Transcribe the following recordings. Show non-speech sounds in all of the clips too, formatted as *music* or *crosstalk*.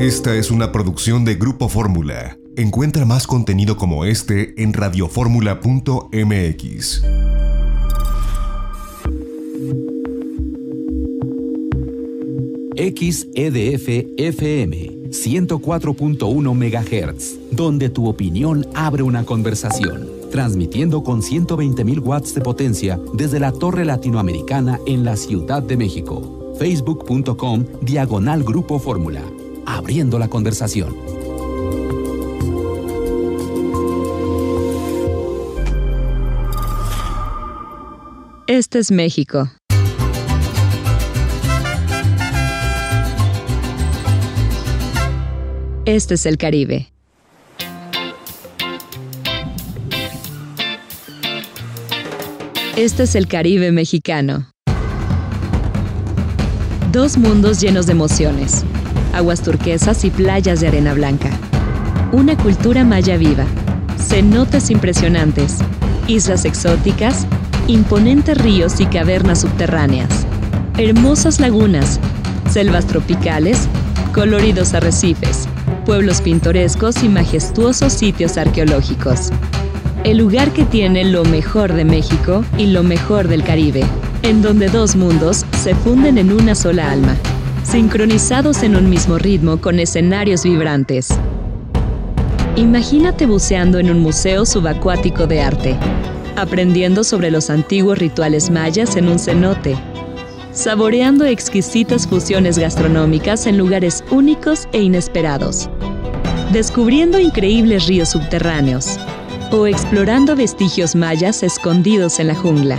Esta es una producción de Grupo Fórmula. Encuentra más contenido como este en radioformula.mx. XEDF FM 104.1 MHz, donde tu opinión abre una conversación, transmitiendo con 120.000 watts de potencia desde la Torre Latinoamericana en la Ciudad de México. Facebook.com Diagonal Grupo Fórmula abriendo la conversación. Este es México. Este es el Caribe. Este es el Caribe mexicano. Dos mundos llenos de emociones aguas turquesas y playas de arena blanca. Una cultura maya viva, cenotes impresionantes, islas exóticas, imponentes ríos y cavernas subterráneas, hermosas lagunas, selvas tropicales, coloridos arrecifes, pueblos pintorescos y majestuosos sitios arqueológicos. El lugar que tiene lo mejor de México y lo mejor del Caribe, en donde dos mundos se funden en una sola alma sincronizados en un mismo ritmo con escenarios vibrantes. Imagínate buceando en un museo subacuático de arte, aprendiendo sobre los antiguos rituales mayas en un cenote, saboreando exquisitas fusiones gastronómicas en lugares únicos e inesperados, descubriendo increíbles ríos subterráneos o explorando vestigios mayas escondidos en la jungla.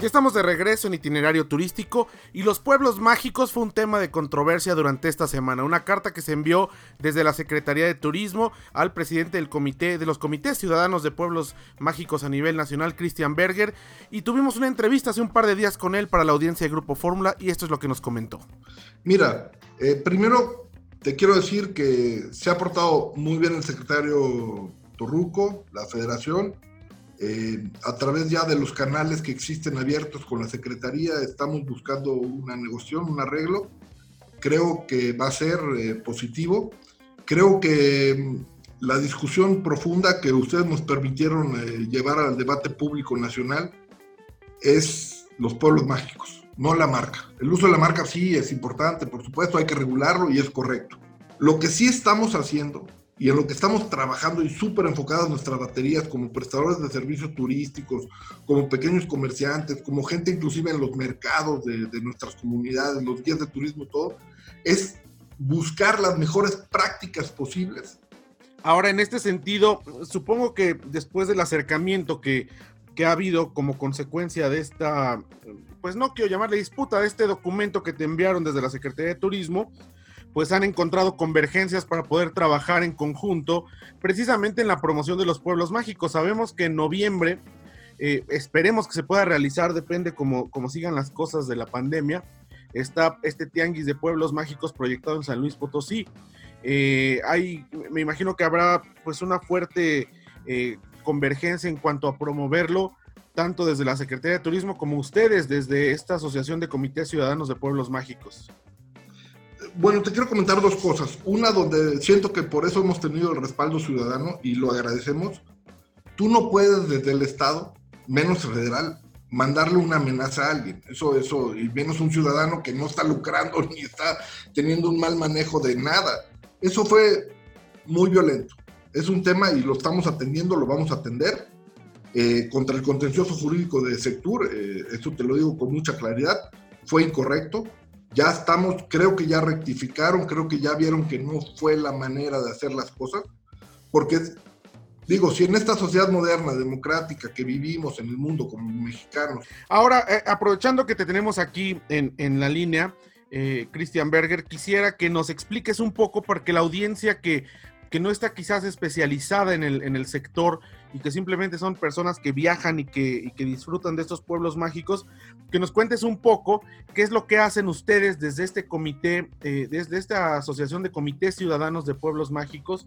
Ya estamos de regreso en itinerario turístico y los pueblos mágicos fue un tema de controversia durante esta semana. Una carta que se envió desde la Secretaría de Turismo al presidente del comité de los comités ciudadanos de pueblos mágicos a nivel nacional, Christian Berger, y tuvimos una entrevista hace un par de días con él para la audiencia de Grupo Fórmula y esto es lo que nos comentó. Mira, eh, primero te quiero decir que se ha portado muy bien el secretario Torruco, la federación, eh, a través ya de los canales que existen abiertos con la Secretaría, estamos buscando una negociación, un arreglo. Creo que va a ser eh, positivo. Creo que mm, la discusión profunda que ustedes nos permitieron eh, llevar al debate público nacional es los pueblos mágicos, no la marca. El uso de la marca sí es importante, por supuesto, hay que regularlo y es correcto. Lo que sí estamos haciendo y en lo que estamos trabajando y súper enfocadas nuestras baterías como prestadores de servicios turísticos, como pequeños comerciantes, como gente inclusive en los mercados de, nuestras comunidades, los guías de turismo, todo, es buscar las mejores prácticas posibles. Ahora, en este sentido, supongo que después del acercamiento que, que ha habido como consecuencia de esta, pues no quiero llamarle disputa, de este documento que te enviaron desde la Secretaría de Turismo, pues han encontrado convergencias para poder trabajar en conjunto precisamente en la promoción de los pueblos mágicos. Sabemos que en noviembre, eh, esperemos que se pueda realizar, depende cómo, sigan las cosas de la pandemia, está este tianguis de pueblos mágicos proyectado en San Luis Potosí. Eh, hay, me imagino que habrá pues una fuerte eh, convergencia en cuanto a promoverlo, tanto desde la Secretaría de Turismo como ustedes desde esta Asociación de Comités Ciudadanos de Pueblos Mágicos bueno, te quiero comentar dos cosas. Una donde siento que por eso hemos tenido el respaldo ciudadano y lo agradecemos. Tú no puedes desde el Estado, menos federal, mandarle una amenaza a alguien. Eso, eso, y menos un ciudadano que no está lucrando *laughs* ni está teniendo un mal manejo de nada. Eso fue muy violento. Es un tema y lo estamos atendiendo, lo vamos a atender. Eh, contra el contencioso jurídico de Sectur, eh, esto te lo digo con mucha claridad, fue incorrecto. Ya estamos, creo que ya rectificaron, creo que ya vieron que no fue la manera de hacer las cosas, porque Digo, si en esta sociedad moderna, democrática que vivimos en el mundo como mexicanos. Ahora, eh, aprovechando que te tenemos aquí en, en la línea, eh, Christian Berger, quisiera que nos expliques un poco, porque la audiencia que que no está quizás especializada en el, en el sector y que simplemente son personas que viajan y que, que, disfrutan de estos pueblos mágicos, que nos cuentes un poco qué es lo que hacen ustedes desde este comité, eh, desde esta Asociación de Comités Ciudadanos de Pueblos Mágicos,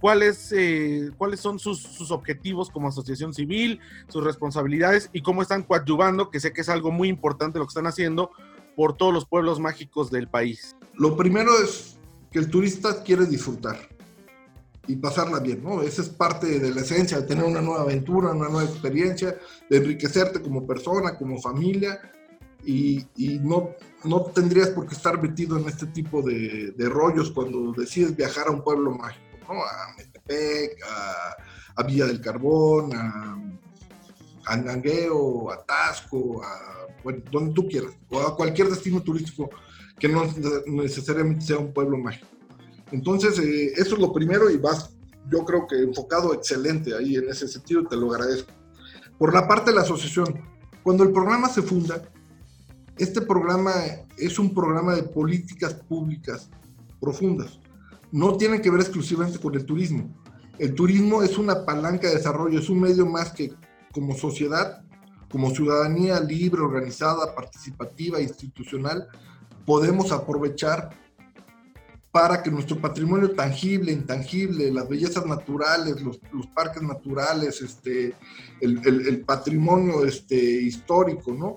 cuáles, eh, cuáles son sus, sus, objetivos como asociación civil, sus responsabilidades y cómo están coadyuvando, que sé que es algo muy importante lo que están haciendo por todos los pueblos mágicos del país. Lo primero es que el turista quiere disfrutar y pasarla bien, ¿no? Esa es parte de la esencia, de tener una nueva aventura, una nueva experiencia, de enriquecerte como persona, como familia, y, y no, no tendrías por qué estar metido en este tipo de, de, rollos cuando decides viajar a un pueblo mágico, ¿no? A Metepec, a, a Villa del Carbón, a, a Nangueo, a Tasco, a bueno, donde tú quieras, o a cualquier destino turístico que no necesariamente sea un pueblo mágico. Entonces, eh, eso es lo primero y vas, yo creo que enfocado excelente ahí en ese sentido, te lo agradezco. Por la parte de la asociación, cuando el programa se funda, este programa es un programa de políticas públicas profundas. No tiene que ver exclusivamente con el turismo. El turismo es una palanca de desarrollo, es un medio más que como sociedad, como ciudadanía libre, organizada, participativa, institucional, podemos aprovechar para que nuestro patrimonio tangible, intangible, las bellezas naturales, los, los parques naturales, este, el, el, el, patrimonio este, histórico, ¿no?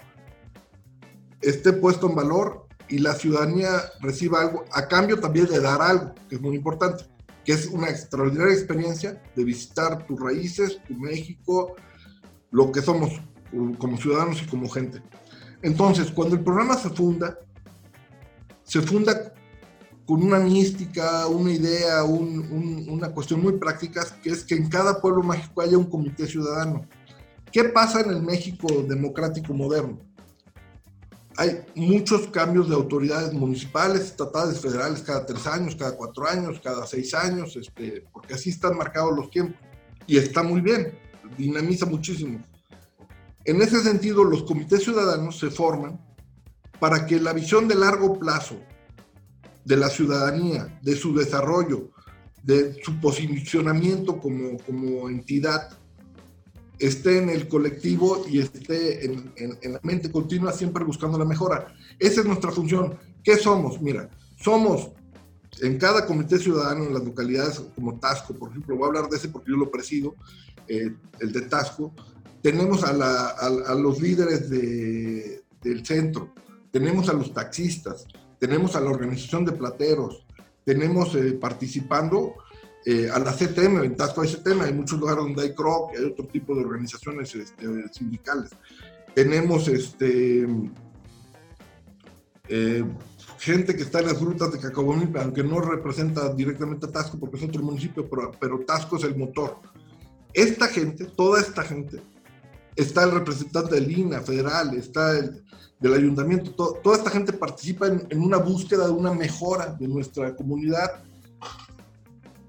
esté puesto en valor y la ciudadanía reciba algo, a cambio también de dar algo, que es muy importante, que es una extraordinaria experiencia de visitar tus raíces, tu México, lo que somos como ciudadanos y como gente. Entonces, cuando el programa se funda, se funda con una mística, una idea, un, un, una cuestión muy práctica, que es que en cada pueblo mágico haya un comité ciudadano. ¿Qué pasa en el México democrático moderno? Hay muchos cambios de autoridades municipales, estatales, federales cada tres años, cada cuatro años, cada seis años, este, porque así están marcados los tiempos. Y está muy bien, dinamiza muchísimo. En ese sentido, los comités ciudadanos se forman para que la visión de largo plazo de la ciudadanía, de su desarrollo, de su posicionamiento como, como entidad, esté en el colectivo y esté en, la mente continua, siempre buscando la mejora. Esa es nuestra función. ¿Qué somos? Mira, somos en cada comité ciudadano en las localidades como Tasco, por ejemplo, voy a hablar de ese porque yo lo presido, eh, el de Tasco, tenemos a, los líderes de, del centro, tenemos a los taxistas, tenemos a la organización de plateros, tenemos eh, participando eh, a la CTM, en Tasco hay CTM, hay muchos lugares donde hay CROC, hay otro tipo de organizaciones este, sindicales. Tenemos este, eh, gente que está en las frutas de Cacahuamilpa, aunque no representa directamente a Tasco porque es otro municipio, pero, pero Tasco es el motor. Esta gente, toda esta gente, está el representante del INA federal, está el, del ayuntamiento, to, toda esta gente participa en, en, una búsqueda de una mejora de nuestra comunidad.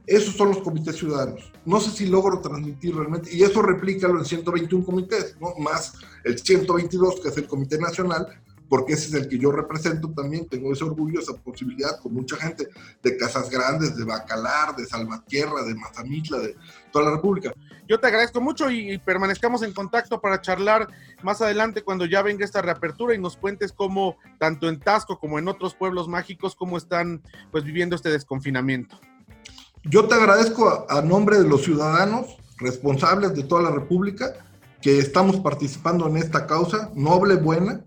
Esos son los comités ciudadanos. No sé si logro transmitir realmente, y eso replícalo en 121 comités, ¿no? más el 122, que es el Comité Nacional, porque ese es el que yo represento también, tengo ese orgullo, esa posibilidad con mucha gente de Casas Grandes, de Bacalar, de Salvatierra, de Mazamitla, de toda la República. Yo te agradezco mucho y, y, permanezcamos en contacto para charlar más adelante cuando ya venga esta reapertura y nos cuentes cómo, tanto en Tasco como en otros pueblos mágicos, cómo están pues viviendo este desconfinamiento. Yo te agradezco a, a nombre de los ciudadanos responsables de toda la República que estamos participando en esta causa noble, buena,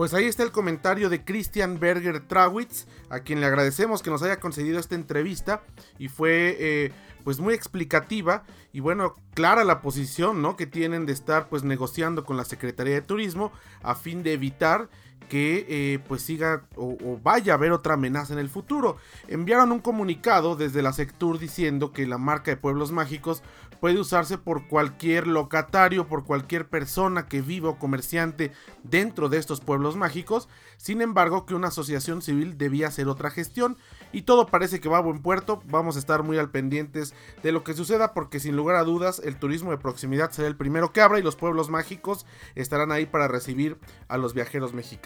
Pues ahí está el comentario de Christian Berger Trawitz, a quien le agradecemos que nos haya concedido esta entrevista y fue eh, pues muy explicativa y bueno, clara la posición ¿no? que tienen de estar pues negociando con la Secretaría de Turismo a fin de evitar que eh, pues siga o, vaya a haber otra amenaza en el futuro. Enviaron un comunicado desde la Sectur diciendo que la marca de Pueblos Mágicos puede usarse por cualquier locatario, por cualquier persona que viva o comerciante dentro de estos pueblos mágicos, sin embargo que una asociación civil debía hacer otra gestión. Y todo parece que va a buen puerto, vamos a estar muy al pendientes de lo que suceda porque sin lugar a dudas el turismo de proximidad será el primero que abra y los pueblos mágicos estarán ahí para recibir a los viajeros